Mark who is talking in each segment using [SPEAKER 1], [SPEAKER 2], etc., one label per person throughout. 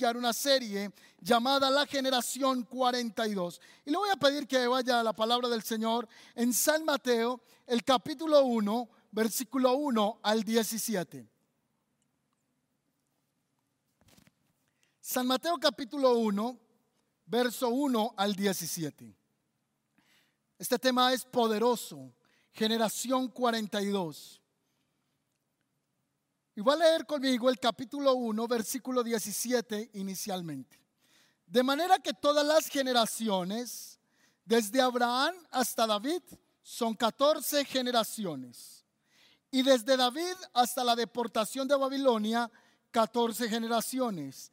[SPEAKER 1] iniciar una serie llamada La Generación 42. Y le voy a pedir que vaya a la palabra del Señor en San Mateo, el capítulo 1, versículo 1 al 17. San Mateo capítulo 1, verso 1 al 17. Este tema es poderoso, generación 42. Y voy a leer conmigo el capítulo 1, versículo 17 inicialmente. De manera que todas las generaciones, desde Abraham hasta David, son 14 generaciones. Y desde David hasta la deportación de Babilonia, 14 generaciones.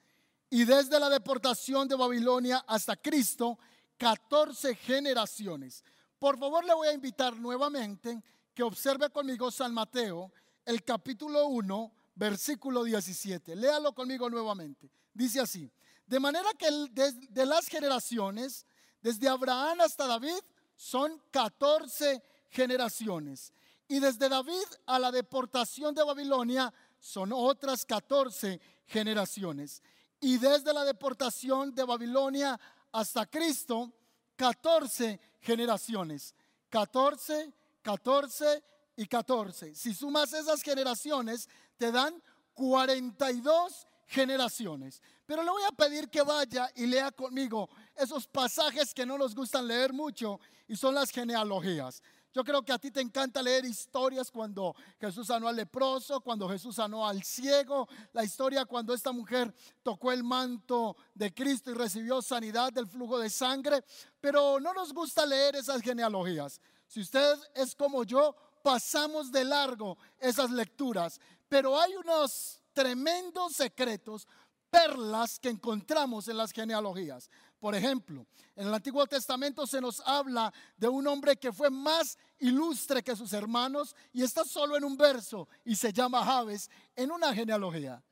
[SPEAKER 1] Y desde la deportación de Babilonia hasta Cristo, 14 generaciones. Por favor, le voy a invitar nuevamente que observe conmigo San Mateo, el capítulo 1, versículo 17. Léalo conmigo nuevamente. Dice así, de manera que de, las generaciones, desde Abraham hasta David, son 14 generaciones. Y desde David a la deportación de Babilonia son otras 14 generaciones. Y desde la deportación de Babilonia hasta Cristo, 14 generaciones. 14, 14 y 14. Si sumas esas generaciones, te dan 42 generaciones. Pero le voy a pedir que vaya y lea conmigo esos pasajes que no nos gustan leer mucho y son las genealogías. Yo creo que a ti te encanta leer historias cuando Jesús sanó al leproso, cuando Jesús sanó al ciego, la historia cuando esta mujer tocó el manto de Cristo y recibió sanidad del flujo de sangre, pero no nos gusta leer esas genealogías. Si usted es como yo, pasamos de largo esas lecturas, pero hay unos tremendos secretos, perlas que encontramos en las genealogías. Por ejemplo, en el Antiguo Testamento se nos habla de un hombre que fue más ilustre que sus hermanos y está solo en un verso y se llama Javes en una genealogía.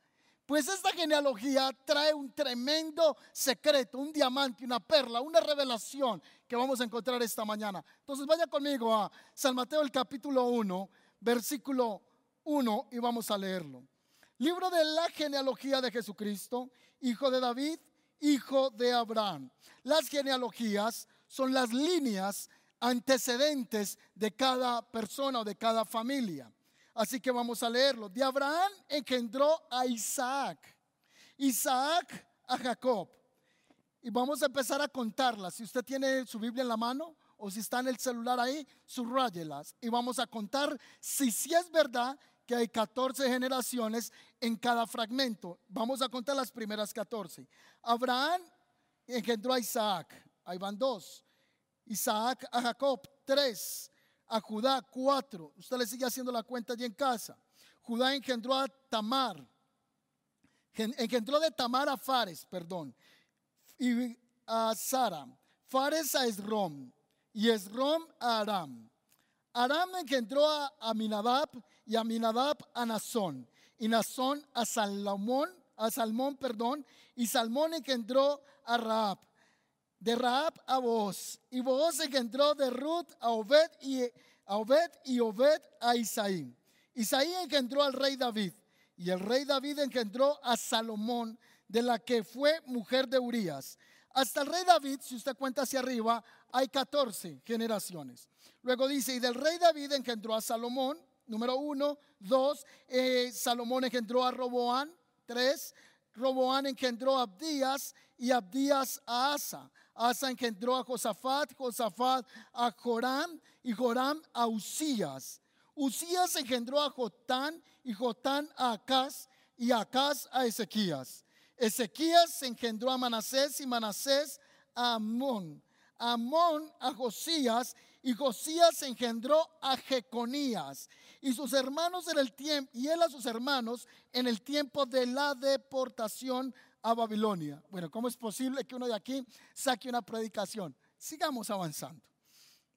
[SPEAKER 1] Pues esta genealogía trae un tremendo secreto, un diamante, una perla, una revelación que vamos a encontrar esta mañana. Entonces vaya conmigo a San Mateo el capítulo 1, versículo 1 y vamos a leerlo. Libro de la genealogía de Jesucristo, hijo de David, hijo de Abraham. Las genealogías son las líneas antecedentes de cada persona o de cada familia. Así que vamos a leerlo. De Abraham engendró a Isaac, Isaac a Jacob. Y vamos a empezar a contarlas. Si usted tiene su Biblia en la mano o si está en el celular ahí, subrayelas. Y vamos a contar si sí es verdad que hay 14 generaciones en cada fragmento. Vamos a contar las primeras 14. Abraham engendró a Isaac, ahí van dos. Isaac a Jacob, tres. A Judá, cuatro. Usted le sigue haciendo la cuenta allí en casa. Judá engendró a Tamar. Engendró de Tamar a Fares, perdón. Y a Sara. Fares a Esrom. Y Esrom a Aram. Aram engendró a Aminadab y Aminadab a Nazón. Y Nazón a Salomón, a Salmón, perdón. Y Salmón engendró a Raab de Raab a Boaz, y Boaz engendró de Ruth a Obed y a Obed y Obed a Isaí. Isaí engendró al rey David, y el rey David engendró a Salomón, de la que fue mujer de Urías. Hasta el rey David, si usted cuenta hacia arriba, hay 14 generaciones. Luego dice, y del rey David engendró a Salomón, número uno, dos, eh, Salomón engendró a Roboán, tres, Roboán engendró a Abdías y Abdías a Asa. Asa engendró a Josafat, Josafat a Joram y Joram a Usías. Usías engendró a Jotán y Jotán a Acaz y Acaz a Ezequías. Ezequías engendró a Manasés y Manasés a Amón. Amón a Josías y Josías engendró a Jeconías y sus hermanos en el tiempo y él a sus hermanos en el tiempo de la deportación a Babilonia. Bueno, ¿cómo es posible que uno de aquí saque una predicación? Sigamos avanzando.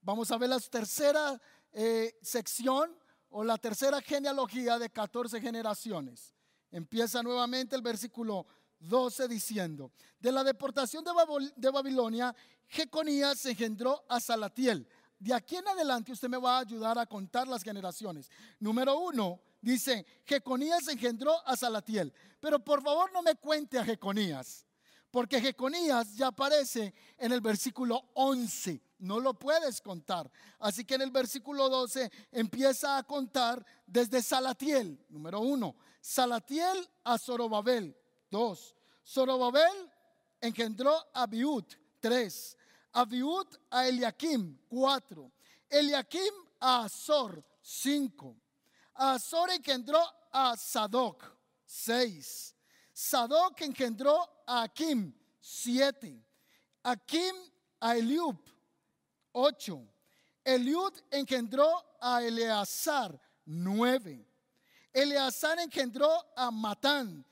[SPEAKER 1] Vamos a ver la tercera eh, sección o la tercera genealogía de 14 generaciones. Empieza nuevamente el versículo 12 diciendo, de la deportación de, Babilonia, Jeconías engendró a Salatiel, de aquí en adelante usted me va a ayudar a contar las generaciones. Número uno, dice, Jeconías engendró a Salatiel. Pero por favor no me cuente a Jeconías, porque Jeconías ya aparece en el versículo 11. No lo puedes contar. Así que en el versículo 12 empieza a contar desde Salatiel, número uno. Salatiel a Zorobabel, dos. Zorobabel engendró a Biud, tres. Abiud a Eliakim, cuatro. Eliakim a Azor, cinco. Azor engendró a Sadoc, seis. Sadoc engendró a Akim, siete. Akim a Eliub, ocho. Eliud engendró a Eleazar, nueve. Eleazar engendró a Matán,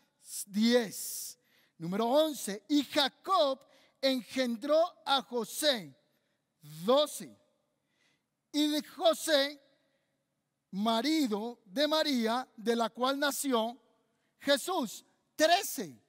[SPEAKER 1] diez. Número once. Y Jacob engendró a José, doce. Y de José, marido de María, de la cual nació Jesús, trece.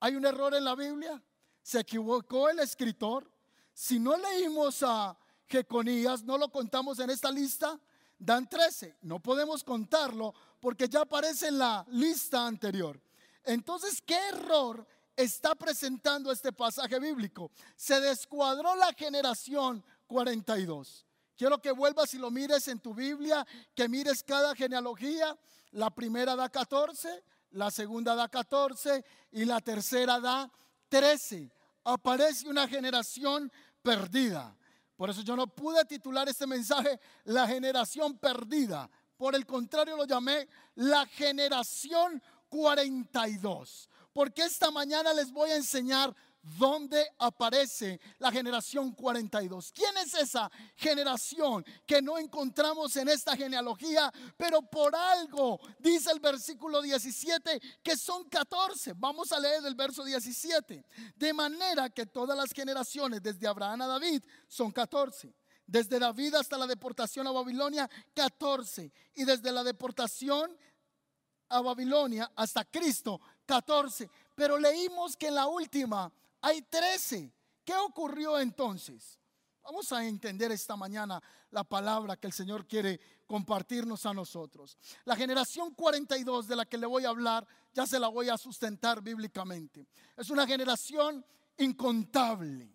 [SPEAKER 1] ¿Hay un error en la Biblia? ¿Se equivocó el escritor? Si no leímos a Jeconías, no lo contamos en esta lista, dan trece. No podemos contarlo porque ya aparece en la lista anterior. Entonces, ¿qué error está presentando este pasaje bíblico? Se descuadró la generación 42. Quiero que vuelvas y lo mires en tu Biblia, que mires cada genealogía. La primera da 14, la segunda da 14 y la tercera da 13. Aparece una generación perdida. Por eso yo no pude titular este mensaje La generación perdida. Por el contrario, lo llamé La generación 42. Porque esta mañana les voy a enseñar dónde aparece la generación 42. ¿Quién es esa generación que no encontramos en esta genealogía? Pero por algo dice el versículo 17 que son 14. Vamos a leer el verso 17. De manera que todas las generaciones desde Abraham a David son 14. Desde David hasta la deportación a Babilonia, 14. Y desde la deportación a Babilonia hasta Cristo, 14. Pero leímos que en la última hay 13. ¿Qué ocurrió entonces? Vamos a entender esta mañana la palabra que el Señor quiere compartirnos a nosotros. La generación 42 de la que le voy a hablar, ya se la voy a sustentar bíblicamente. Es una generación incontable.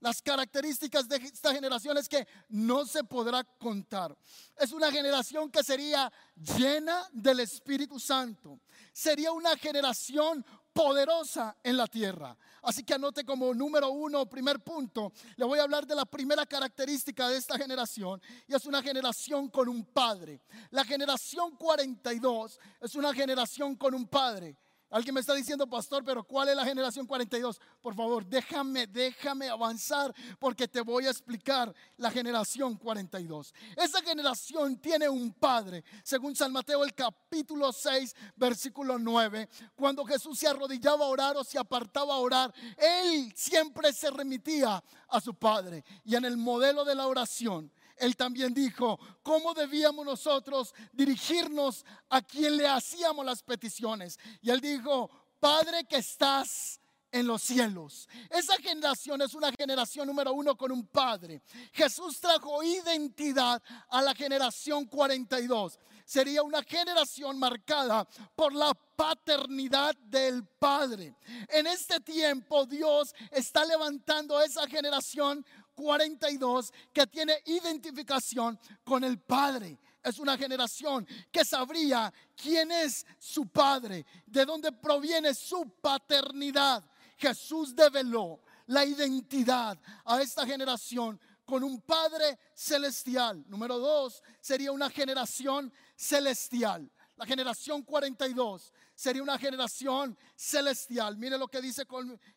[SPEAKER 1] Las características de esta generación es que no se podrá contar. Es una generación que sería llena del Espíritu Santo. Sería una generación poderosa en la tierra. Así que anote como número uno, primer punto, le voy a hablar de la primera característica de esta generación y es una generación con un padre. La generación 42 es una generación con un padre. Alguien me está diciendo, pastor, pero ¿cuál es la generación 42? Por favor, déjame, déjame avanzar porque te voy a explicar la generación 42. Esa generación tiene un padre, según San Mateo el capítulo 6, versículo 9. Cuando Jesús se arrodillaba a orar o se apartaba a orar, él siempre se remitía a su padre. Y en el modelo de la oración, él también dijo cómo debíamos nosotros dirigirnos a quien le hacíamos las peticiones. Y él dijo, Padre que estás en los cielos. Esa generación es una generación número uno con un padre. Jesús trajo identidad a la generación 42. Sería una generación marcada por la paternidad del Padre. En este tiempo Dios está levantando esa generación 42 que tiene identificación con el Padre. Es una generación que sabría quién es su Padre, de dónde proviene su paternidad. Jesús develó la identidad a esta generación con un Padre celestial. Número dos, sería una generación celestial. La generación 42 sería una generación celestial. Mire lo que dice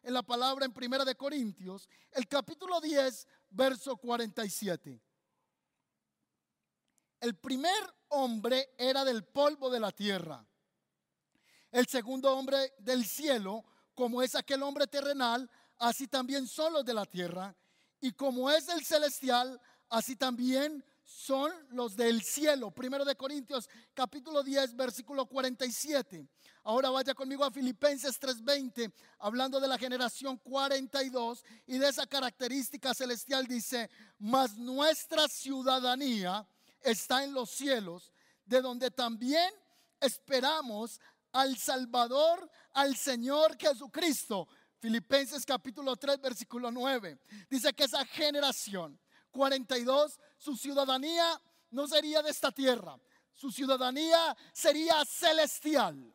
[SPEAKER 1] en la palabra en Primera de Corintios, el capítulo 10, verso 47. El primer hombre era del polvo de la tierra. El segundo hombre del cielo, como es aquel hombre terrenal, así también son los de la tierra. Y como es el celestial, así también son los del cielo. Primero de Corintios capítulo 10 versículo 47. Ahora vaya conmigo a Filipenses 3:20, hablando de la generación 42 y de esa característica celestial dice, mas nuestra ciudadanía está en los cielos, de donde también esperamos al Salvador, al Señor Jesucristo. Filipenses capítulo 3, versículo 9. Dice que esa generación 42, su ciudadanía no sería de esta tierra, su ciudadanía sería celestial.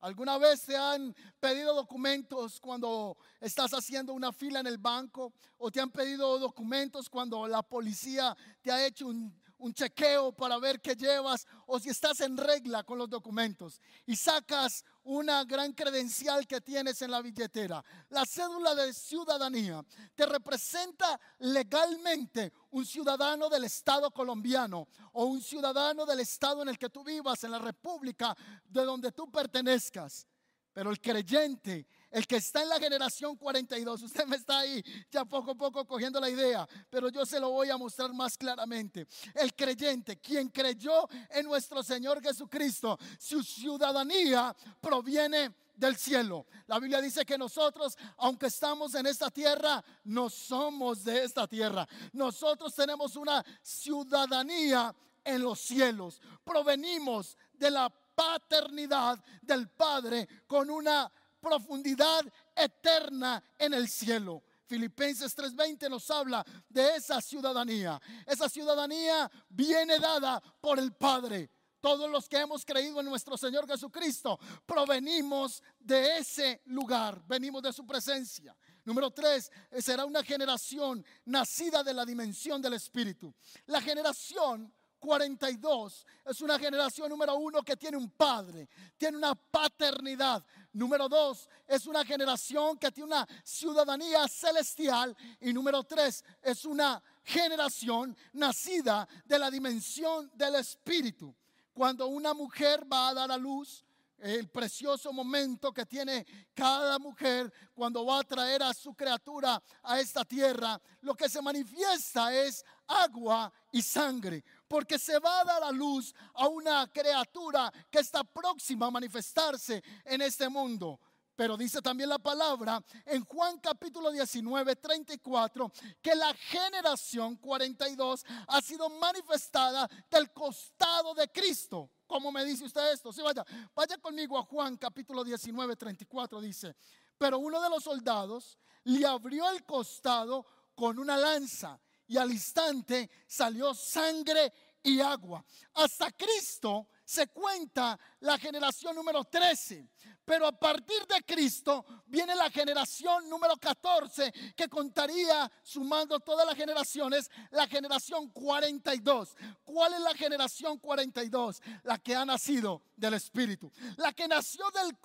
[SPEAKER 1] ¿Alguna vez te han pedido documentos cuando estás haciendo una fila en el banco? ¿O te han pedido documentos cuando la policía te ha hecho un, un chequeo para ver qué llevas o si estás en regla con los documentos y sacas una gran credencial que tienes en la billetera. La cédula de ciudadanía te representa legalmente un ciudadano del Estado colombiano o un ciudadano del Estado en el que tú vivas, en la República de donde tú pertenezcas. Pero el creyente el que está en la generación 42, usted me está ahí ya poco a poco cogiendo la idea, pero yo se lo voy a mostrar más claramente. El creyente, quien creyó en nuestro Señor Jesucristo, su ciudadanía proviene del cielo. La Biblia dice que nosotros, aunque estamos en esta tierra, no somos de esta tierra. Nosotros tenemos una ciudadanía en los cielos. Provenimos de la paternidad del Padre con una profundidad eterna en el cielo. Filipenses 3:20 nos habla de esa ciudadanía. Esa ciudadanía viene dada por el Padre. Todos los que hemos creído en nuestro Señor Jesucristo provenimos de ese lugar, venimos de su presencia. Número tres, será una generación nacida de la dimensión del Espíritu. La generación 42 es una generación número uno que tiene un padre, tiene una paternidad. Número dos, es una generación que tiene una ciudadanía celestial. Y número tres, es una generación nacida de la dimensión del Espíritu. Cuando una mujer va a dar a luz, el precioso momento que tiene cada mujer cuando va a traer a su criatura a esta tierra, lo que se manifiesta es agua y sangre, porque se va a dar a luz a una criatura que está próxima a manifestarse en este mundo. Pero dice también la palabra en Juan capítulo 19, 34, que la generación 42 ha sido manifestada del costado de Cristo. ¿Cómo me dice usted esto? Sí, vaya, vaya conmigo a Juan capítulo 19, 34, dice, pero uno de los soldados le abrió el costado con una lanza y al instante salió sangre y agua. Hasta Cristo se cuenta la generación número 13. Pero a partir de Cristo viene la generación número 14 que contaría, sumando todas las generaciones, la generación 42. ¿Cuál es la generación 42? La que ha nacido del Espíritu. La que nació del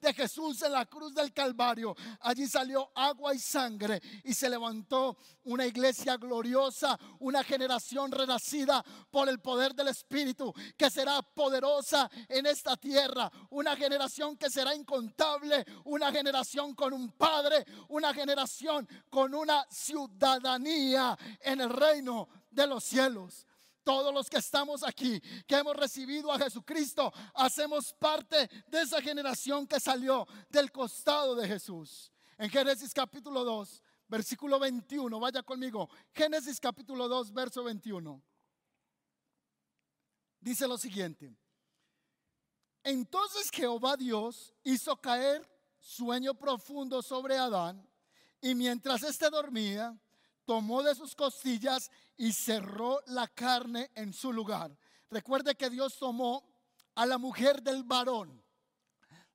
[SPEAKER 1] de Jesús en la cruz del Calvario. Allí salió agua y sangre y se levantó una iglesia gloriosa, una generación renacida por el poder del Espíritu que será poderosa en esta tierra, una generación que será incontable, una generación con un Padre, una generación con una ciudadanía en el reino de los cielos. Todos los que estamos aquí, que hemos recibido a Jesucristo, hacemos parte de esa generación que salió del costado de Jesús. En Génesis capítulo 2, versículo 21, vaya conmigo. Génesis capítulo 2, verso 21. Dice lo siguiente. Entonces Jehová Dios hizo caer sueño profundo sobre Adán y mientras éste dormía, tomó de sus costillas y cerró la carne en su lugar. Recuerde que Dios tomó a la mujer del varón.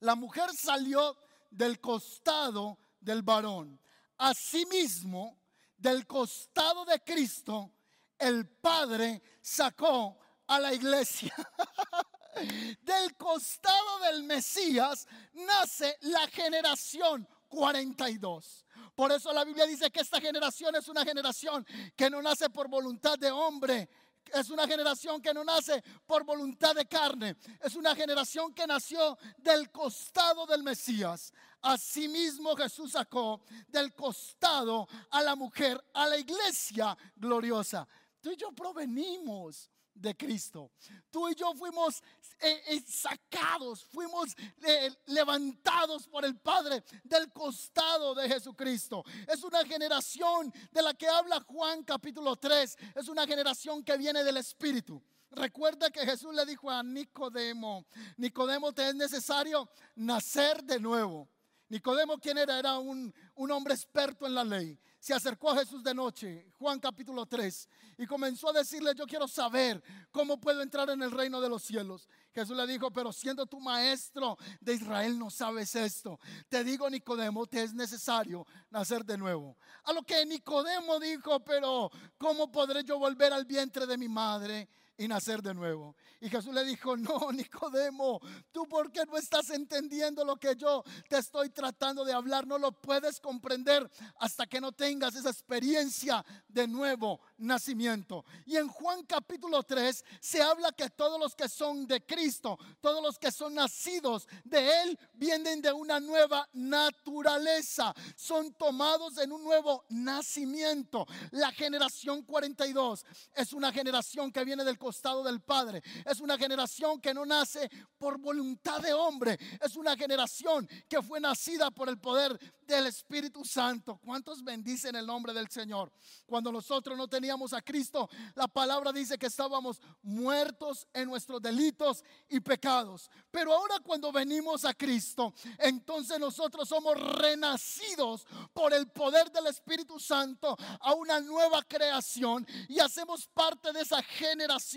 [SPEAKER 1] La mujer salió del costado del varón. Asimismo, del costado de Cristo, el Padre sacó a la iglesia. del costado del Mesías nace la generación 42. Por eso la Biblia dice que esta generación es una generación que no nace por voluntad de hombre, es una generación que no nace por voluntad de carne. Es una generación que nació del costado del Mesías. Asimismo Jesús sacó del costado a la mujer, a la iglesia gloriosa. tú y yo provenimos de Cristo. Tú y yo fuimos eh, eh, sacados, fuimos eh, levantados por el Padre del costado de Jesucristo. Es una generación de la que habla Juan capítulo 3. Es una generación que viene del Espíritu. Recuerda que Jesús le dijo a Nicodemo, Nicodemo te es necesario nacer de nuevo. Nicodemo, ¿quién era? Era un, un hombre experto en la ley se acercó a Jesús de noche, Juan capítulo 3, y comenzó a decirle, yo quiero saber cómo puedo entrar en el reino de los cielos. Jesús le dijo, pero siendo tu maestro de Israel no sabes esto. Te digo, Nicodemo, te es necesario nacer de nuevo. A lo que Nicodemo dijo, pero ¿cómo podré yo volver al vientre de mi madre? Y nacer de nuevo. Y Jesús le dijo, no, Nicodemo, tú por qué no estás entendiendo lo que yo te estoy tratando de hablar, no lo puedes comprender hasta que no tengas esa experiencia de nuevo nacimiento. Y en Juan capítulo 3 se habla que todos los que son de Cristo, todos los que son nacidos de Él, vienen de una nueva naturaleza, son tomados en un nuevo nacimiento. La generación 42 es una generación que viene del costado del Padre. Es una generación que no nace por voluntad de hombre. Es una generación que fue nacida por el poder del Espíritu Santo. ¿Cuántos bendicen el nombre del Señor? Cuando nosotros no teníamos a Cristo, la palabra dice que estábamos muertos en nuestros delitos y pecados. Pero ahora cuando venimos a Cristo, entonces nosotros somos renacidos por el poder del Espíritu Santo a una nueva creación y hacemos parte de esa generación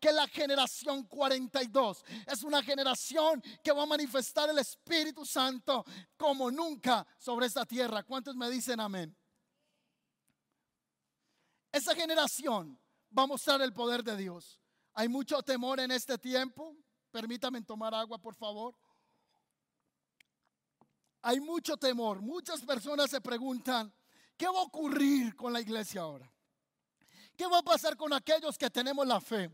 [SPEAKER 1] que la generación 42. Es una generación que va a manifestar el Espíritu Santo como nunca sobre esta tierra. ¿Cuántos me dicen amén? Esa generación va a mostrar el poder de Dios. Hay mucho temor en este tiempo. Permítame tomar agua, por favor. Hay mucho temor. Muchas personas se preguntan, ¿qué va a ocurrir con la iglesia ahora? ¿Qué va a pasar con aquellos que tenemos la fe?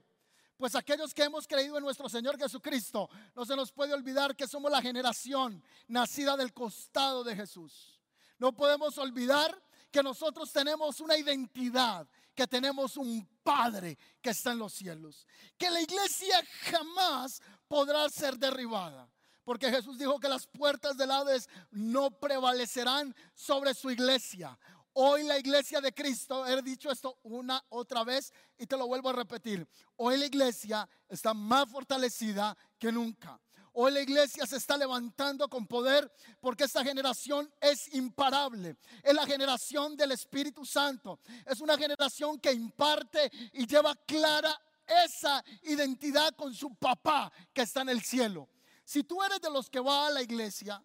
[SPEAKER 1] Pues aquellos que hemos creído en nuestro Señor Jesucristo, no se nos puede olvidar que somos la generación nacida del costado de Jesús. No podemos olvidar que nosotros tenemos una identidad, que tenemos un Padre que está en los cielos. Que la iglesia jamás podrá ser derribada. Porque Jesús dijo que las puertas del Hades no prevalecerán sobre su iglesia. Hoy la iglesia de Cristo, he dicho esto una otra vez y te lo vuelvo a repetir. Hoy la iglesia está más fortalecida que nunca. Hoy la iglesia se está levantando con poder porque esta generación es imparable. Es la generación del Espíritu Santo. Es una generación que imparte y lleva clara esa identidad con su papá que está en el cielo. Si tú eres de los que va a la iglesia,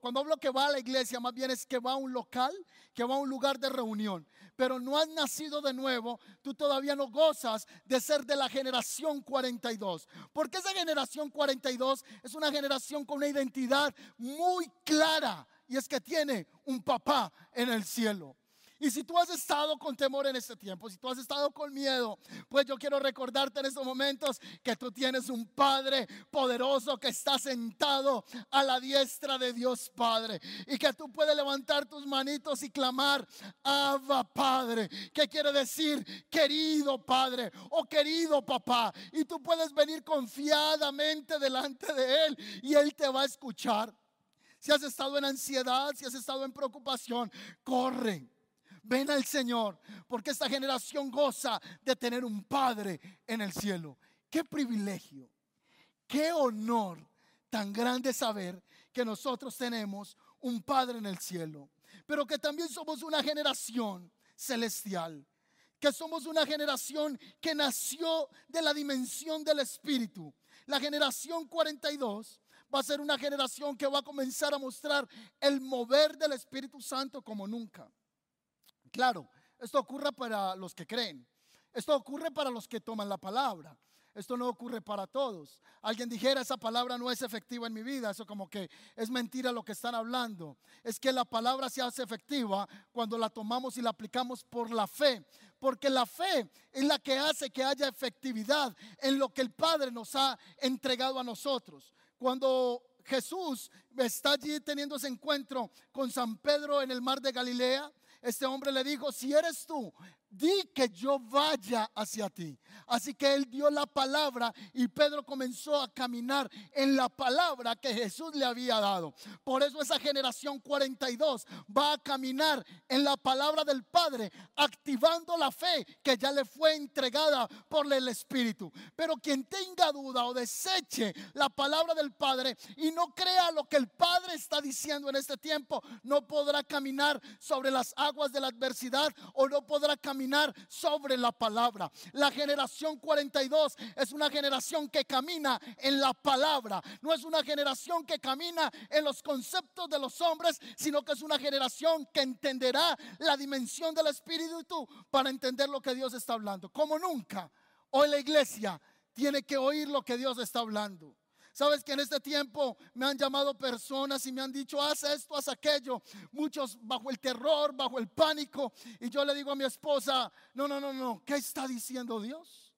[SPEAKER 1] cuando hablo que va a la iglesia, más bien es que va a un local, que va a un lugar de reunión. Pero no has nacido de nuevo, tú todavía no gozas de ser de la generación 42. Porque esa generación 42 es una generación con una identidad muy clara. Y es que tiene un papá en el cielo. Y si tú has estado con temor en este tiempo, si tú has estado con miedo, pues yo quiero recordarte en estos momentos que tú tienes un Padre poderoso que está sentado a la diestra de Dios Padre. Y que tú puedes levantar tus manitos y clamar, Abba Padre. ¿Qué quiere decir? Querido Padre o querido papá. Y tú puedes venir confiadamente delante de Él y Él te va a escuchar. Si has estado en ansiedad, si has estado en preocupación, corre Ven al Señor, porque esta generación goza de tener un Padre en el cielo. Qué privilegio, qué honor tan grande saber que nosotros tenemos un Padre en el cielo, pero que también somos una generación celestial, que somos una generación que nació de la dimensión del Espíritu. La generación 42 va a ser una generación que va a comenzar a mostrar el mover del Espíritu Santo como nunca. Claro, esto ocurre para los que creen. Esto ocurre para los que toman la palabra. Esto no ocurre para todos. Alguien dijera, esa palabra no es efectiva en mi vida. Eso como que es mentira lo que están hablando. Es que la palabra se hace efectiva cuando la tomamos y la aplicamos por la fe. Porque la fe es la que hace que haya efectividad en lo que el Padre nos ha entregado a nosotros. Cuando Jesús está allí teniendo ese encuentro con San Pedro en el mar de Galilea, este hombre le dijo, si eres tú, di que yo vaya hacia ti. Así que él dio la palabra y Pedro comenzó a caminar en la palabra que Jesús le había dado. Por eso esa generación 42 va a caminar en la palabra del Padre, activando la fe que ya le fue entregada por el Espíritu. Pero quien tenga duda o deseche la palabra del Padre y no crea lo que el Padre está diciendo en este tiempo, no podrá caminar sobre las aguas de la adversidad o no podrá caminar sobre la palabra. La generación 42 es una generación que camina en la palabra. No es una generación que camina en los conceptos de los hombres, sino que es una generación que entenderá la dimensión del Espíritu para entender lo que Dios está hablando. Como nunca, hoy la iglesia tiene que oír lo que Dios está hablando. Sabes que en este tiempo me han llamado personas y me han dicho, haz esto, haz aquello. Muchos bajo el terror, bajo el pánico. Y yo le digo a mi esposa, no, no, no, no, ¿qué está diciendo Dios?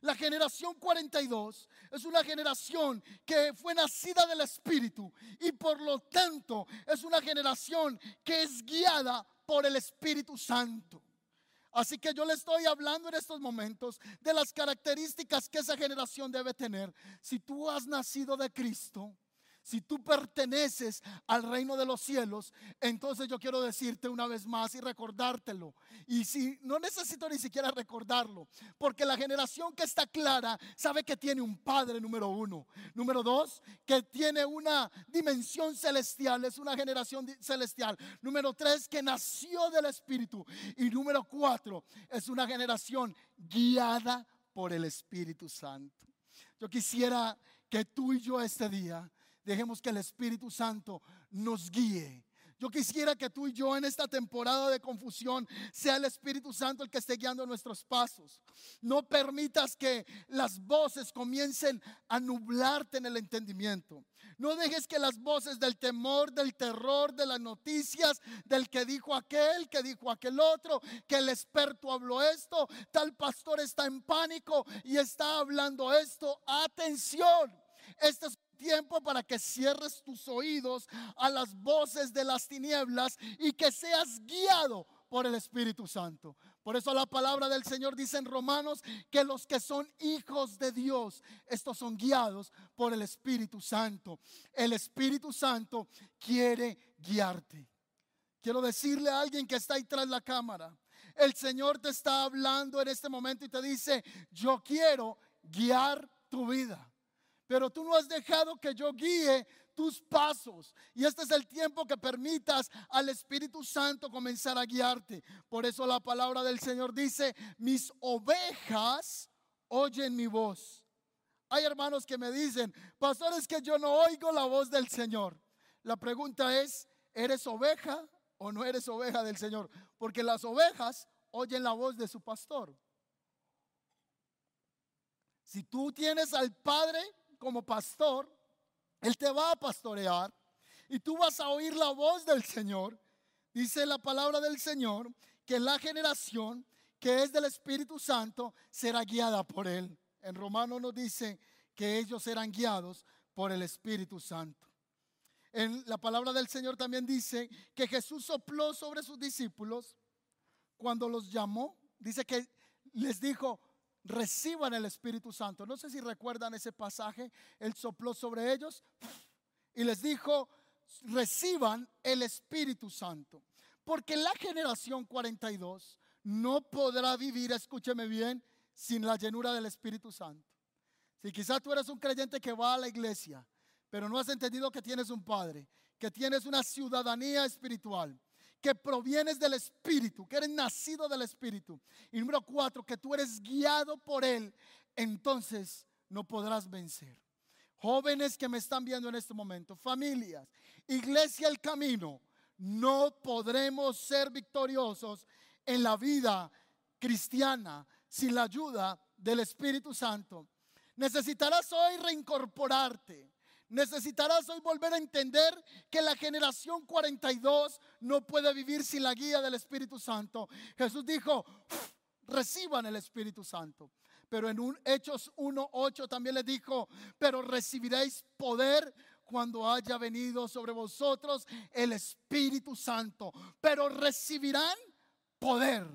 [SPEAKER 1] La generación 42 es una generación que fue nacida del Espíritu y por lo tanto es una generación que es guiada por el Espíritu Santo. Así que yo le estoy hablando en estos momentos de las características que esa generación debe tener. Si tú has nacido de Cristo, si tú perteneces al reino de los cielos, entonces yo quiero decirte una vez más y recordártelo. Y si no necesito ni siquiera recordarlo, porque la generación que está clara sabe que tiene un Padre número uno. Número dos, que tiene una dimensión celestial, es una generación celestial. Número tres, que nació del Espíritu. Y número cuatro, es una generación guiada por el Espíritu Santo. Yo quisiera que tú y yo este día Dejemos que el Espíritu Santo nos guíe. Yo quisiera que tú y yo en esta temporada de confusión sea el Espíritu Santo el que esté guiando nuestros pasos. No permitas que las voces comiencen a nublarte en el entendimiento. No dejes que las voces del temor, del terror, de las noticias, del que dijo aquel, que dijo aquel otro, que el experto habló esto, tal pastor está en pánico y está hablando esto. Atención. Este es tiempo para que cierres tus oídos a las voces de las tinieblas y que seas guiado por el Espíritu Santo. Por eso la palabra del Señor dice en Romanos que los que son hijos de Dios, estos son guiados por el Espíritu Santo. El Espíritu Santo quiere guiarte. Quiero decirle a alguien que está ahí tras la cámara, el Señor te está hablando en este momento y te dice, yo quiero guiar tu vida pero tú no has dejado que yo guíe tus pasos. Y este es el tiempo que permitas al Espíritu Santo comenzar a guiarte. Por eso la palabra del Señor dice, mis ovejas oyen mi voz. Hay hermanos que me dicen, pastores que yo no oigo la voz del Señor. La pregunta es, ¿eres oveja o no eres oveja del Señor? Porque las ovejas oyen la voz de su pastor. Si tú tienes al Padre como pastor, Él te va a pastorear y tú vas a oír la voz del Señor. Dice la palabra del Señor que la generación que es del Espíritu Santo será guiada por Él. En Romano nos dice que ellos serán guiados por el Espíritu Santo. En la palabra del Señor también dice que Jesús sopló sobre sus discípulos cuando los llamó. Dice que les dijo, reciban el Espíritu Santo. No sé si recuerdan ese pasaje. Él sopló sobre ellos y les dijo, reciban el Espíritu Santo. Porque la generación 42 no podrá vivir, escúcheme bien, sin la llenura del Espíritu Santo. Si quizás tú eres un creyente que va a la iglesia, pero no has entendido que tienes un Padre, que tienes una ciudadanía espiritual, que provienes del Espíritu, que eres nacido del Espíritu. Y número cuatro, que tú eres guiado por Él, entonces no podrás vencer. Jóvenes que me están viendo en este momento, familias, iglesia el camino, no podremos ser victoriosos en la vida cristiana sin la ayuda del Espíritu Santo. Necesitarás hoy reincorporarte. Necesitarás hoy volver a entender que la generación 42 no puede vivir sin la guía del Espíritu Santo. Jesús dijo, reciban el Espíritu Santo. Pero en un Hechos 1.8 también les dijo, pero recibiréis poder cuando haya venido sobre vosotros el Espíritu Santo. Pero recibirán poder.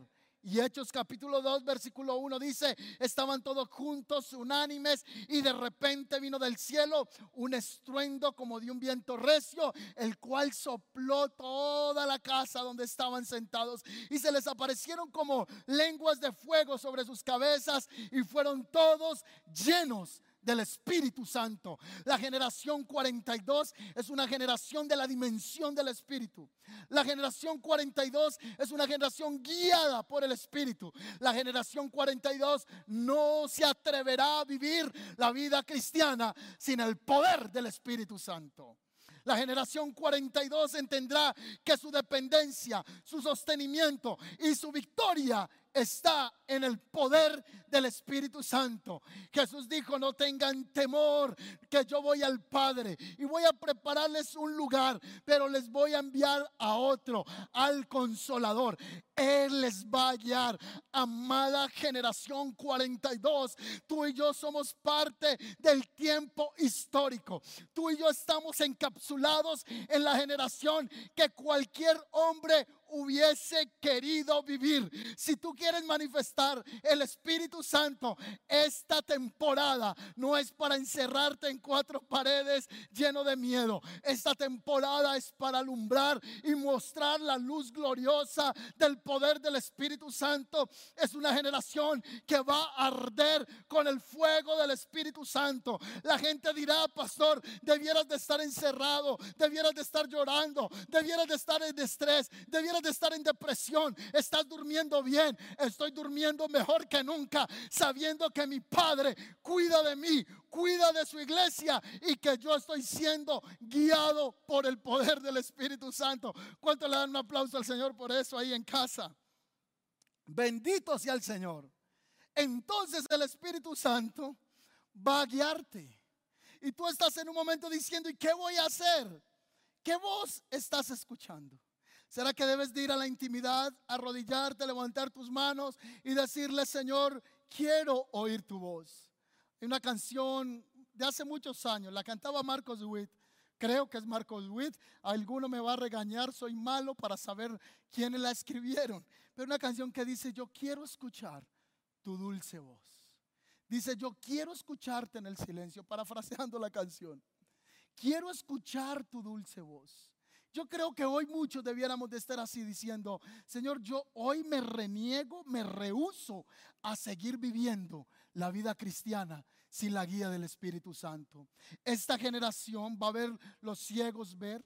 [SPEAKER 1] Y Hechos capítulo 2, versículo 1 dice, estaban todos juntos, unánimes, y de repente vino del cielo un estruendo como de un viento recio, el cual sopló toda la casa donde estaban sentados, y se les aparecieron como lenguas de fuego sobre sus cabezas, y fueron todos llenos del Espíritu Santo. La generación 42 es una generación de la dimensión del Espíritu. La generación 42 es una generación guiada por el Espíritu. La generación 42 no se atreverá a vivir la vida cristiana sin el poder del Espíritu Santo. La generación 42 entenderá que su dependencia, su sostenimiento y su victoria está en el poder del Espíritu Santo. Jesús dijo, no tengan temor, que yo voy al Padre y voy a prepararles un lugar, pero les voy a enviar a otro, al consolador. Él les va a guiar. Amada generación 42, tú y yo somos parte del tiempo histórico. Tú y yo estamos encapsulados en la generación que cualquier hombre hubiese querido vivir. Si tú quieres manifestar el Espíritu Santo, esta temporada no es para encerrarte en cuatro paredes lleno de miedo. Esta temporada es para alumbrar y mostrar la luz gloriosa del poder del Espíritu Santo. Es una generación que va a arder con el fuego del Espíritu Santo. La gente dirá, pastor, debieras de estar encerrado, debieras de estar llorando, debieras de estar en estrés, debieras de estar en depresión, estás durmiendo bien, estoy durmiendo mejor que nunca, sabiendo que mi Padre cuida de mí, cuida de su iglesia y que yo estoy siendo guiado por el poder del Espíritu Santo. ¿Cuánto le dan un aplauso al Señor por eso ahí en casa? Bendito sea el Señor. Entonces el Espíritu Santo va a guiarte. Y tú estás en un momento diciendo, ¿y qué voy a hacer? ¿Qué voz estás escuchando? ¿Será que debes de ir a la intimidad, arrodillarte, levantar tus manos y decirle, Señor, quiero oír tu voz? Hay una canción de hace muchos años, la cantaba Marcos Witt. Creo que es Marcos Witt. Alguno me va a regañar, soy malo para saber quiénes la escribieron. Pero una canción que dice, yo quiero escuchar tu dulce voz. Dice, yo quiero escucharte en el silencio, parafraseando la canción. Quiero escuchar tu dulce voz. Yo creo que hoy muchos debiéramos de estar así diciendo, Señor, yo hoy me reniego, me rehuso a seguir viviendo la vida cristiana sin la guía del Espíritu Santo. Esta generación va a ver los ciegos ver,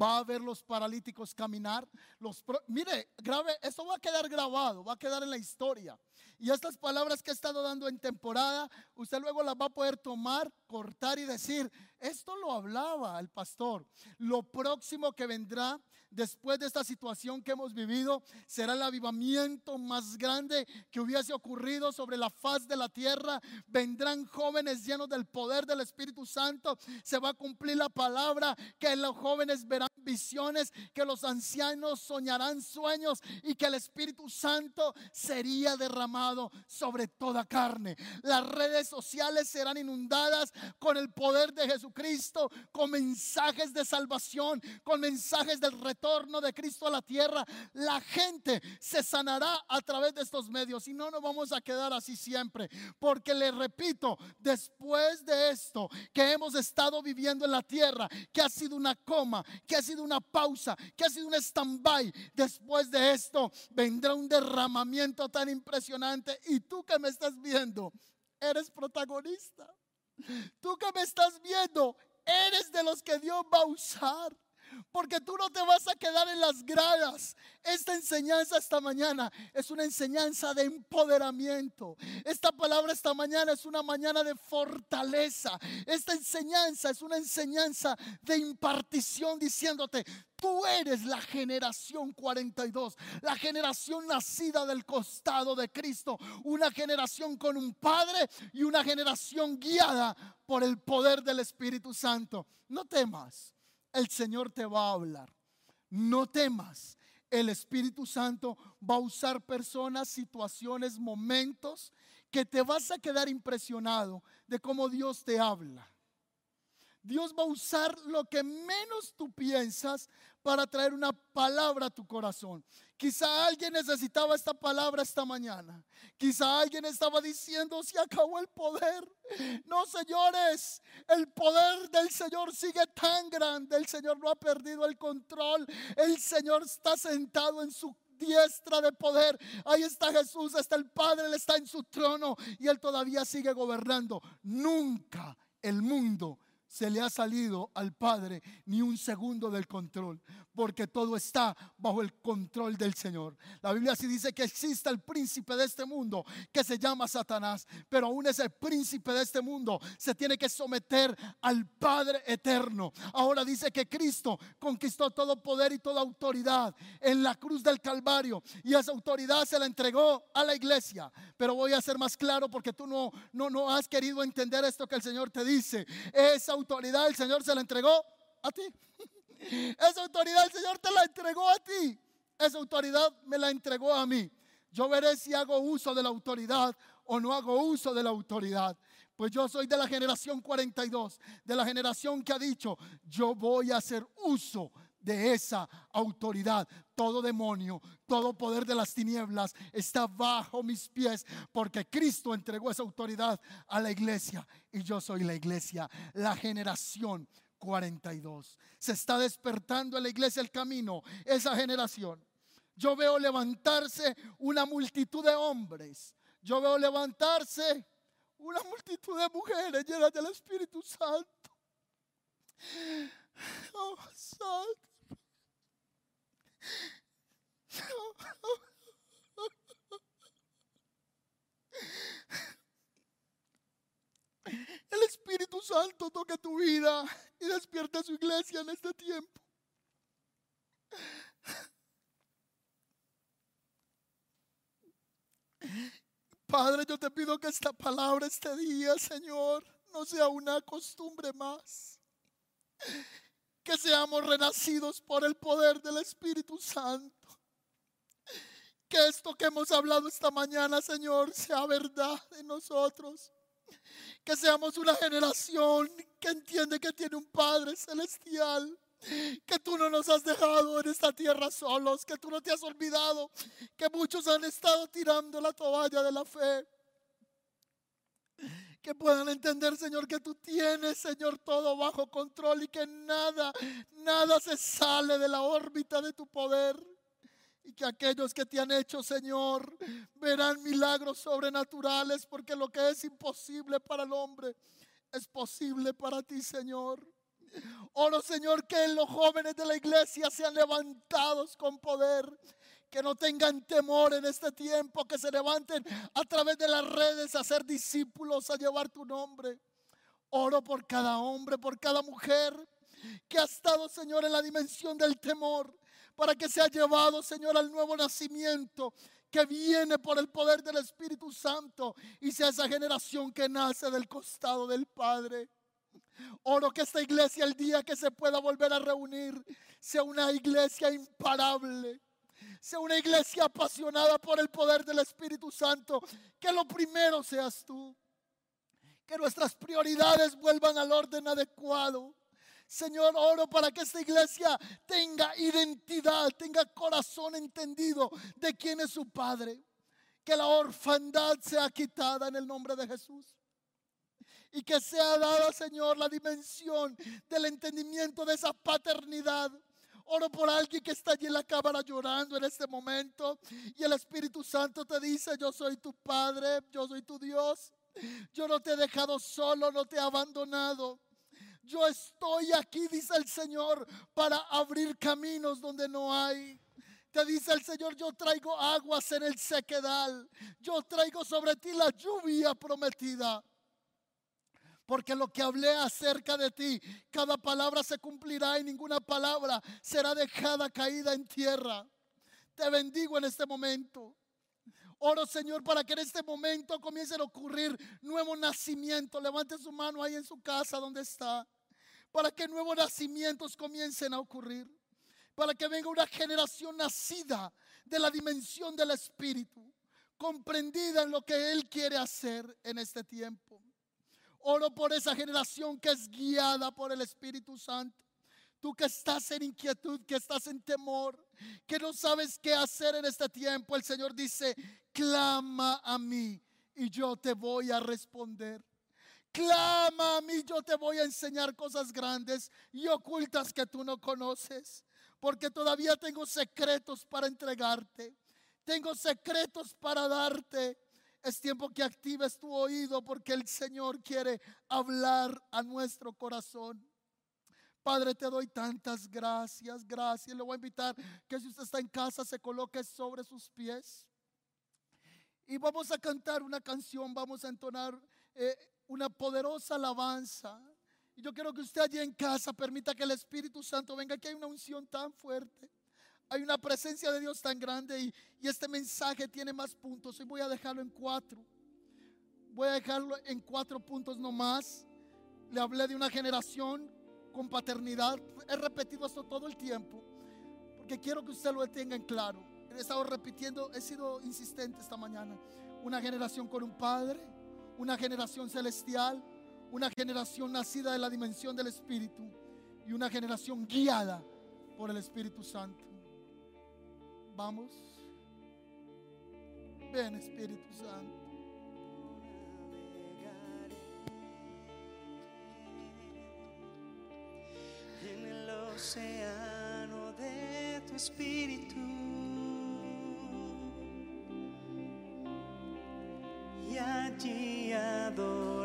[SPEAKER 1] va a ver los paralíticos caminar. Los Mire, grave, esto va a quedar grabado, va a quedar en la historia. Y estas palabras que he estado dando en temporada, usted luego las va a poder tomar, cortar y decir, esto lo hablaba el pastor. Lo próximo que vendrá después de esta situación que hemos vivido será el avivamiento más grande que hubiese ocurrido sobre la faz de la tierra. Vendrán jóvenes llenos del poder del Espíritu Santo. Se va a cumplir la palabra que los jóvenes verán visiones, que los ancianos soñarán sueños y que el Espíritu Santo sería derramado sobre toda carne. Las redes sociales serán inundadas con el poder de Jesucristo, con mensajes de salvación, con mensajes del retorno de Cristo a la tierra. La gente se sanará a través de estos medios y no nos vamos a quedar así siempre, porque le repito, después de esto que hemos estado viviendo en la tierra, que ha sido una coma, que ha sido una pausa, que ha sido un stand-by, después de esto vendrá un derramamiento tan impresionante y tú que me estás viendo, eres protagonista. Tú que me estás viendo, eres de los que Dios va a usar. Porque tú no te vas a quedar en las gradas. Esta enseñanza esta mañana es una enseñanza de empoderamiento. Esta palabra esta mañana es una mañana de fortaleza. Esta enseñanza es una enseñanza de impartición diciéndote, Tú eres la generación 42, la generación nacida del costado de Cristo, una generación con un Padre y una generación guiada por el poder del Espíritu Santo. No temas, el Señor te va a hablar. No temas, el Espíritu Santo va a usar personas, situaciones, momentos que te vas a quedar impresionado de cómo Dios te habla. Dios va a usar lo que menos tú piensas para traer una palabra a tu corazón. Quizá alguien necesitaba esta palabra esta mañana. Quizá alguien estaba diciendo, se acabó el poder. No, señores, el poder del Señor sigue tan grande. El Señor no ha perdido el control. El Señor está sentado en su diestra de poder. Ahí está Jesús, está el Padre, Él está en su trono y Él todavía sigue gobernando. Nunca el mundo se le ha salido al Padre ni un segundo del control, porque todo está bajo el control del Señor. La Biblia sí dice que existe el príncipe de este mundo que se llama Satanás, pero aún ese príncipe de este mundo se tiene que someter al Padre eterno. Ahora dice que Cristo conquistó todo poder y toda autoridad en la cruz del Calvario y esa autoridad se la entregó a la iglesia. Pero voy a ser más claro porque tú no no no has querido entender esto que el Señor te dice. Esa autoridad el Señor se la entregó a ti. Esa autoridad el Señor te la entregó a ti. Esa autoridad me la entregó a mí. Yo veré si hago uso de la autoridad o no hago uso de la autoridad. Pues yo soy de la generación 42, de la generación que ha dicho, yo voy a hacer uso de esa autoridad. Todo demonio, todo poder de las tinieblas está bajo mis pies porque Cristo entregó esa autoridad a la iglesia y yo soy la iglesia, la generación 42. Se está despertando en la iglesia el camino, esa generación. Yo veo levantarse una multitud de hombres. Yo veo levantarse una multitud de mujeres llenas del Espíritu Santo. Oh, santo. El Espíritu Santo toque tu vida y despierta su iglesia en este tiempo. Padre, yo te pido que esta palabra este día, Señor, no sea una costumbre más que seamos renacidos por el poder del Espíritu Santo. Que esto que hemos hablado esta mañana, Señor, sea verdad en nosotros. Que seamos una generación que entiende que tiene un Padre celestial. Que tú no nos has dejado en esta tierra solos, que tú no te has olvidado, que muchos han estado tirando la toalla de la fe que puedan entender, Señor, que tú tienes, Señor, todo bajo control y que nada, nada se sale de la órbita de tu poder. Y que aquellos que te han hecho, Señor, verán milagros sobrenaturales, porque lo que es imposible para el hombre es posible para ti, Señor. Oro, Señor, que los jóvenes de la iglesia sean levantados con poder que no tengan temor en este tiempo, que se levanten a través de las redes a ser discípulos, a llevar tu nombre. Oro por cada hombre, por cada mujer que ha estado, Señor, en la dimensión del temor, para que sea llevado, Señor, al nuevo nacimiento que viene por el poder del Espíritu Santo y sea esa generación que nace del costado del Padre. Oro que esta iglesia, el día que se pueda volver a reunir, sea una iglesia imparable sea una iglesia apasionada por el poder del Espíritu Santo. Que lo primero seas tú. Que nuestras prioridades vuelvan al orden adecuado. Señor, oro para que esta iglesia tenga identidad, tenga corazón entendido de quién es su Padre. Que la orfandad sea quitada en el nombre de Jesús. Y que sea dada, Señor, la dimensión del entendimiento de esa paternidad Oro por alguien que está allí en la cámara llorando en este momento. Y el Espíritu Santo te dice, yo soy tu Padre, yo soy tu Dios. Yo no te he dejado solo, no te he abandonado. Yo estoy aquí, dice el Señor, para abrir caminos donde no hay. Te dice el Señor, yo traigo aguas en el sequedal. Yo traigo sobre ti la lluvia prometida porque lo que hablé acerca de ti, cada palabra se cumplirá y ninguna palabra será dejada caída en tierra. Te bendigo en este momento. Oro, Señor, para que en este momento comiencen a ocurrir nuevo nacimiento. Levante su mano ahí en su casa donde está. Para que nuevos nacimientos comiencen a ocurrir. Para que venga una generación nacida de la dimensión del Espíritu. Comprendida en lo que Él quiere hacer en este tiempo. Oro por esa generación que es guiada por el Espíritu Santo. Tú que estás en inquietud, que estás en temor, que no sabes qué hacer en este tiempo, el Señor dice, clama a mí y yo te voy a responder. Clama a mí, yo te voy a enseñar cosas grandes y ocultas que tú no conoces, porque todavía tengo secretos para entregarte. Tengo secretos para darte. Es tiempo que actives tu oído porque el Señor quiere hablar a nuestro corazón. Padre, te doy tantas gracias, gracias. Le voy a invitar que si usted está en casa se coloque sobre sus pies. Y vamos a cantar una canción, vamos a entonar eh, una poderosa alabanza. Y yo quiero que usted allí en casa permita que el Espíritu Santo venga, que hay una unción tan fuerte. Hay una presencia de Dios tan grande y, este mensaje tiene más puntos. Y voy a dejarlo en cuatro. Voy a dejarlo en cuatro puntos nomás. Le hablé de una generación con paternidad. He repetido esto todo el tiempo, porque quiero que usted lo tenga en claro. He estado repitiendo, he sido insistente esta mañana. Una generación con un padre, una generación celestial, una generación nacida de la dimensión del Espíritu y una generación guiada por el Espíritu Santo. Vamos. Ven Espíritu Santo.
[SPEAKER 2] océano de tu espíritu. Y allí adoraré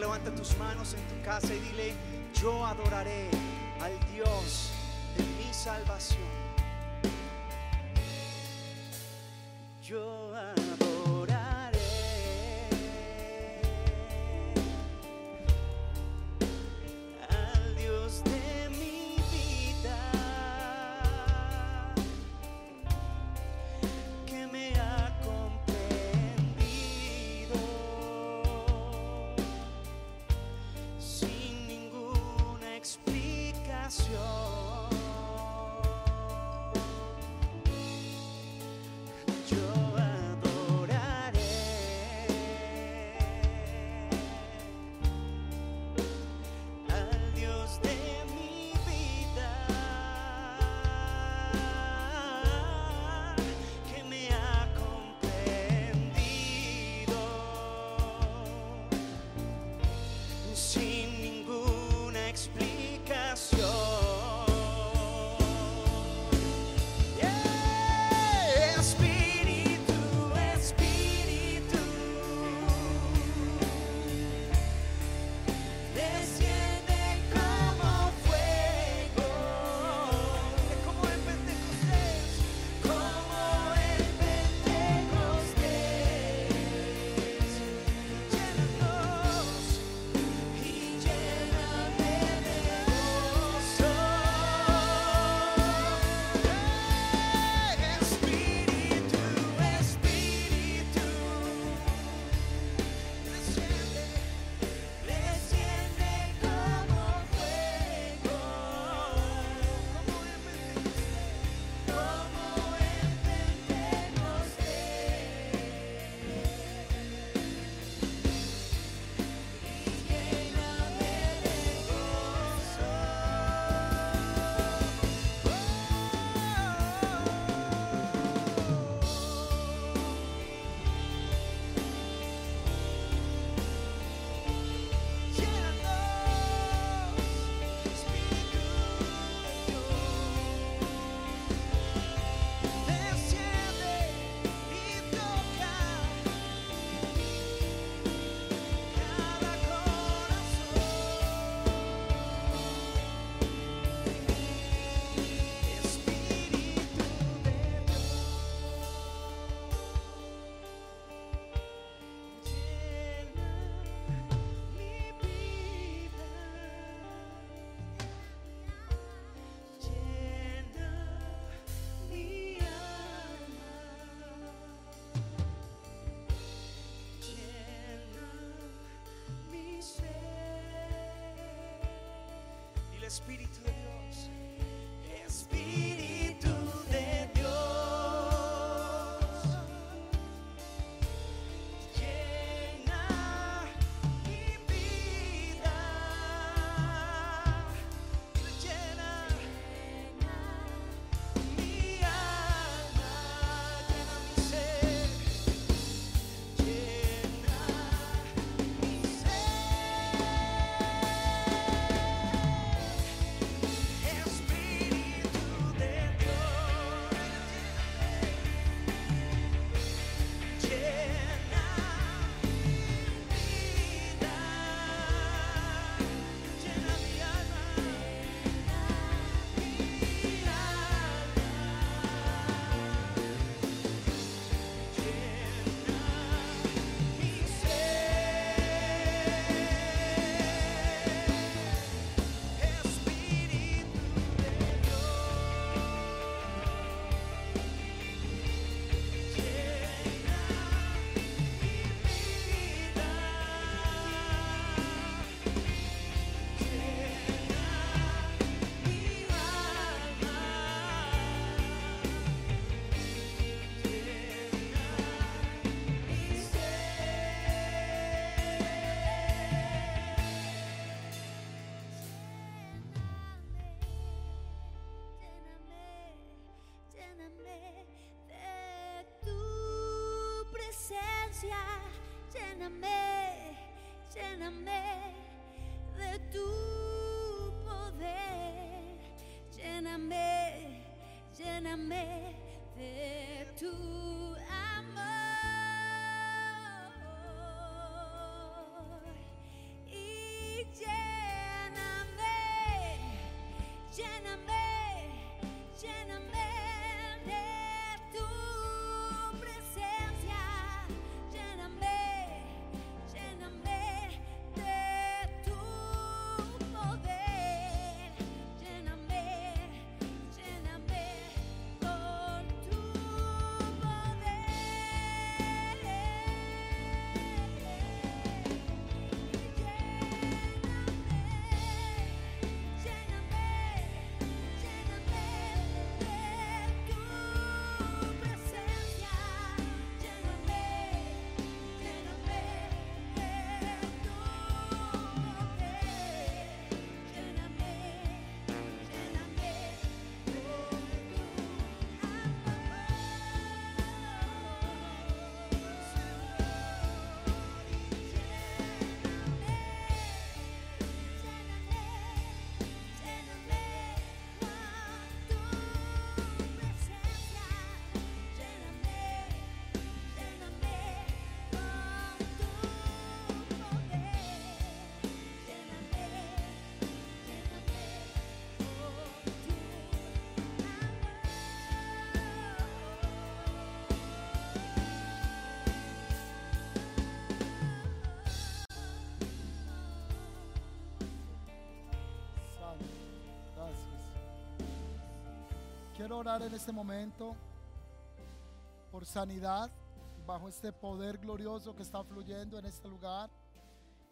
[SPEAKER 2] Levanta tus manos en tu casa y dile, yo adoraré Espíritu de Dios. Espíritu
[SPEAKER 1] Quiero orar en este momento por sanidad bajo este poder glorioso que está fluyendo en este lugar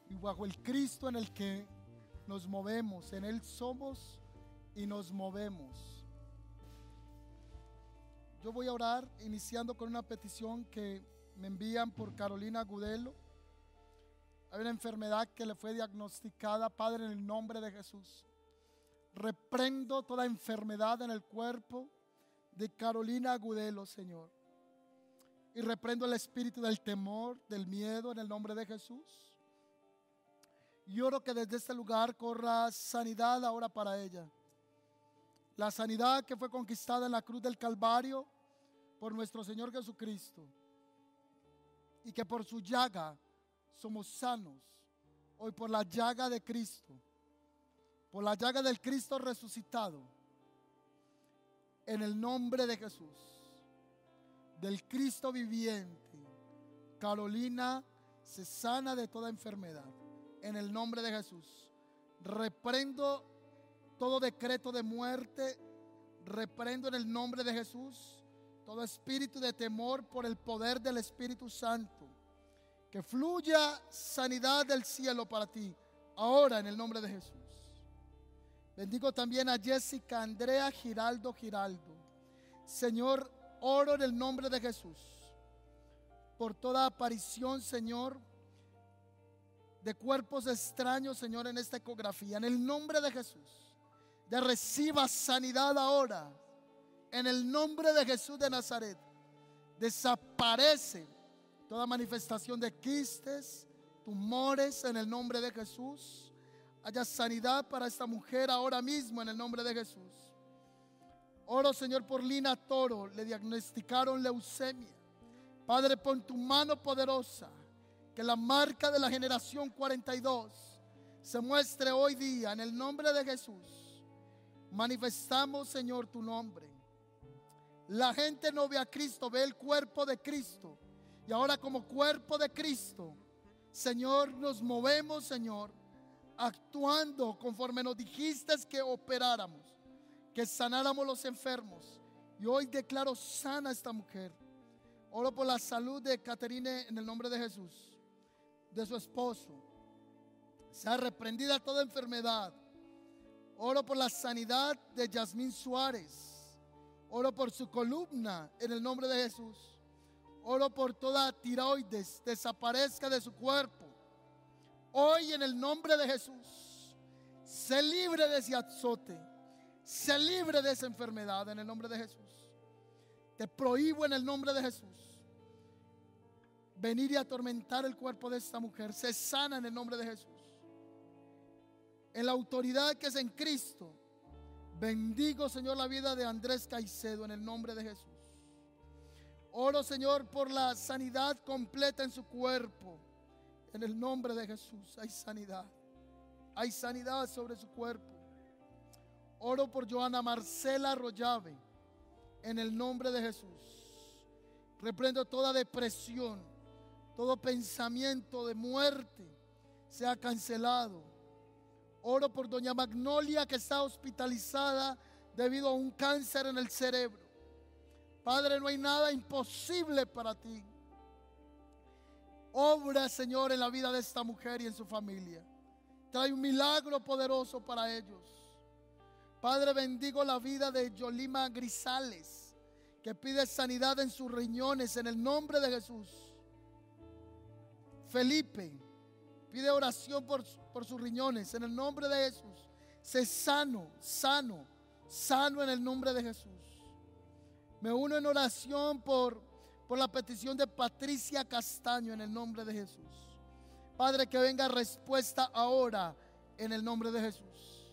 [SPEAKER 1] y bajo el Cristo en el que nos movemos. En Él somos y nos movemos. Yo voy a orar iniciando con una petición que me envían por Carolina Gudelo. Hay una enfermedad que le fue diagnosticada, Padre, en el nombre de Jesús. Reprendo toda enfermedad en el cuerpo de Carolina Agudelo, Señor. Y reprendo el espíritu del temor, del miedo en el nombre de Jesús. Y oro que desde este lugar corra sanidad ahora para ella. La sanidad que fue conquistada en la cruz del Calvario por nuestro Señor Jesucristo. Y que por su llaga somos sanos. Hoy por la llaga de Cristo por la llaga del Cristo resucitado, en el nombre de Jesús, del Cristo viviente, Carolina se sana de toda enfermedad, en el nombre de Jesús. Reprendo todo decreto de muerte, reprendo en el nombre de Jesús todo espíritu de temor por el poder del Espíritu Santo. Que fluya sanidad del cielo para ti, ahora en el nombre de Jesús. Bendigo también a Jessica Andrea Giraldo Giraldo. Señor, oro en el nombre de Jesús por toda aparición, Señor, de cuerpos extraños, Señor, en esta ecografía. En el nombre de Jesús, de reciba sanidad ahora. En el nombre de Jesús de Nazaret, desaparece toda manifestación de quistes, tumores, en el nombre de Jesús. Haya sanidad para esta mujer ahora mismo, en el nombre de Jesús. Oro, Señor, por Lina Toro. Le diagnosticaron leucemia. Padre, pon tu mano poderosa. Que la marca de la generación 42 se muestre hoy día en el nombre de Jesús. Manifestamos, Señor, tu nombre. La gente no ve a Cristo, ve el cuerpo de Cristo. Y ahora como cuerpo de Cristo, Señor, nos movemos, Señor, actuando conforme nos dijiste que operáramos, que sanáramos los enfermos. Y hoy declaro sana a esta mujer. Oro por la salud de Caterine en el nombre de Jesús, de su esposo. Sea reprendida toda enfermedad. Oro por la sanidad de Yasmín Suárez. Oro por su columna en el nombre de Jesús. Oro por toda tiroides desaparezca de su cuerpo. Hoy en el nombre de Jesús, se libre de ese azote. Se libre de esa enfermedad en el nombre de Jesús. Te prohíbo en el nombre de Jesús venir y atormentar el cuerpo de esta mujer. Se sana en el nombre de Jesús. En la autoridad que es en Cristo. Bendigo, Señor, la vida de Andrés Caicedo en el nombre de Jesús. Oro, Señor, por la sanidad completa en su cuerpo. En el nombre de Jesús hay sanidad. Hay sanidad sobre su cuerpo. Oro por Joana Marcela Arroyave. En el nombre de Jesús. Reprendo toda depresión. Todo pensamiento de muerte sea cancelado. Oro por doña Magnolia que está hospitalizada debido a un cáncer en el cerebro. Padre, no hay nada imposible para ti. Obra, Señor, en la vida de esta mujer y en su familia. Trae un milagro poderoso para ellos. Padre, bendigo la vida de Yolima Grisales, que pide sanidad en sus riñones en el nombre de Jesús. Felipe, pide oración por, por sus riñones en el nombre de Jesús. Sé sano, sano, sano en el nombre de Jesús. Me uno en oración por, por la petición de Patricia Castaño en el nombre de Jesús. Padre, que venga respuesta ahora en el nombre de Jesús.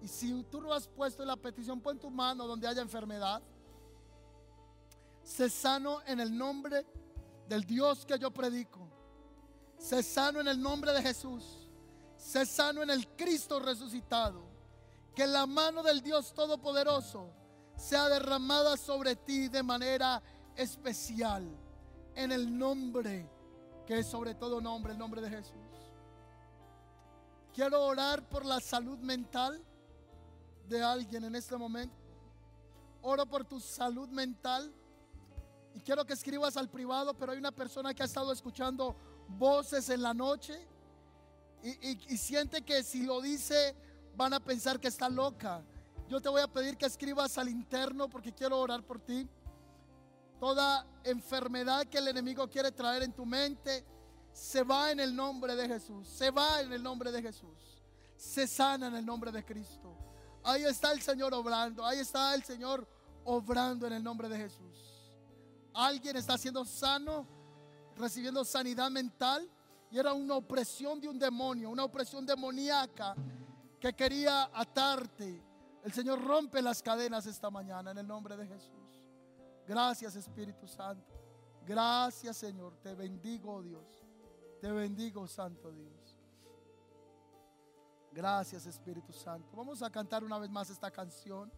[SPEAKER 1] Y si tú no has puesto la petición, pon tu mano donde haya enfermedad. Sé sano en el nombre del Dios que yo predico. Sé sano en el nombre de Jesús. Sé sano en el Cristo resucitado. Que la mano del Dios Todopoderoso sea derramada sobre ti de manera especial. En el nombre que es sobre todo nombre, el nombre de Jesús. Quiero orar por la salud mental de alguien en este momento. Oro por tu salud mental. Y quiero que escribas al privado, pero hay una persona que ha estado escuchando voces en la noche y, y- y siente que si lo dice van a pensar que está loca. Yo te voy a pedir que escribas al interno porque quiero orar por ti. Toda enfermedad que el enemigo quiere traer en tu mente se va en el nombre de Jesús. Se va en el nombre de Jesús. Se sana en el nombre de Cristo. Ahí está el Señor obrando. Ahí está el Señor obrando en el nombre de Jesús. Alguien está siendo sano, recibiendo sanidad mental y era una opresión de un demonio, una opresión demoníaca que quería atarte. El Señor rompe las cadenas esta mañana en el nombre de Jesús. Gracias Espíritu Santo. Gracias Señor. Te bendigo oh Dios. Te bendigo Santo Dios. Gracias Espíritu Santo. Vamos a cantar una vez más esta canción.